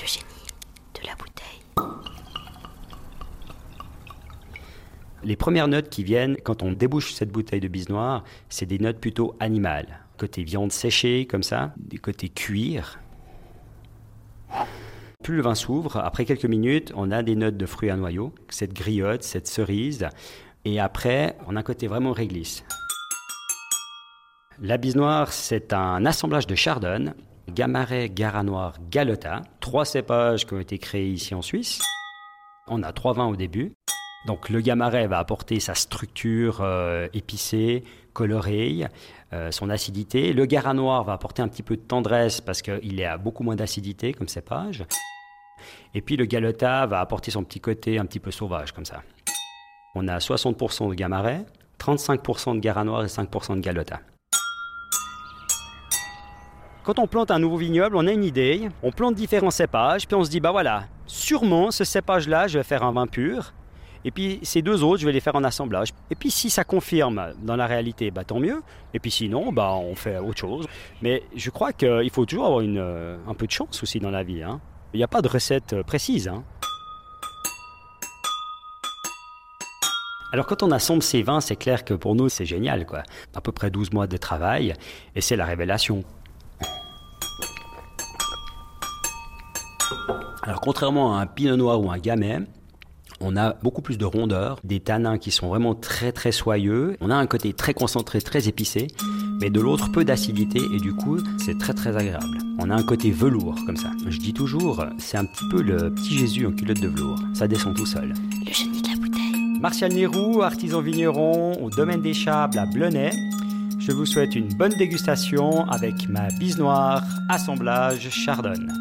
Le génie de la bouteille. Les premières notes qui viennent quand on débouche cette bouteille de bise noire, c'est des notes plutôt animales. Côté viande séchée, comme ça, des côtés cuir. Plus le vin s'ouvre, après quelques minutes, on a des notes de fruits à noyaux, cette griotte, cette cerise. Et après, on a un côté vraiment réglisse. La bise noire, c'est un assemblage de chardonnay, Gamaret, Garanoir, Galota, trois cépages qui ont été créés ici en Suisse. On a trois vins au début. Donc le Gamaret va apporter sa structure euh, épicée, colorée, euh, son acidité. Le Garanoir va apporter un petit peu de tendresse parce qu'il a beaucoup moins d'acidité comme cépage. Et puis le Galota va apporter son petit côté un petit peu sauvage comme ça. On a 60% de Gamaret, 35% de Garanoir et 5% de Galota. Quand on plante un nouveau vignoble, on a une idée, on plante différents cépages, puis on se dit, bah voilà, sûrement ce cépage-là, je vais faire un vin pur, et puis ces deux autres, je vais les faire en assemblage. Et puis si ça confirme dans la réalité, bah, tant mieux. Et puis sinon, bah, on fait autre chose. Mais je crois qu'il faut toujours avoir euh, un peu de chance aussi dans la vie. Hein. Il n'y a pas de recette euh, précise. Hein. Alors quand on assemble ces vins, c'est clair que pour nous, c'est génial. Quoi. À peu près 12 mois de travail, et c'est la révélation. Alors contrairement à un pinot noir ou un gamay, on a beaucoup plus de rondeur, des tanins qui sont vraiment très très soyeux. On a un côté très concentré, très épicé, mais de l'autre peu d'acidité et du coup c'est très très agréable. On a un côté velours comme ça. Je dis toujours, c'est un petit peu le petit Jésus en culotte de velours. Ça descend tout seul. Le génie de la bouteille. Martial Nérou, artisan vigneron au domaine des Chables à Blonay. Je vous souhaite une bonne dégustation avec ma bise noire assemblage chardonnay.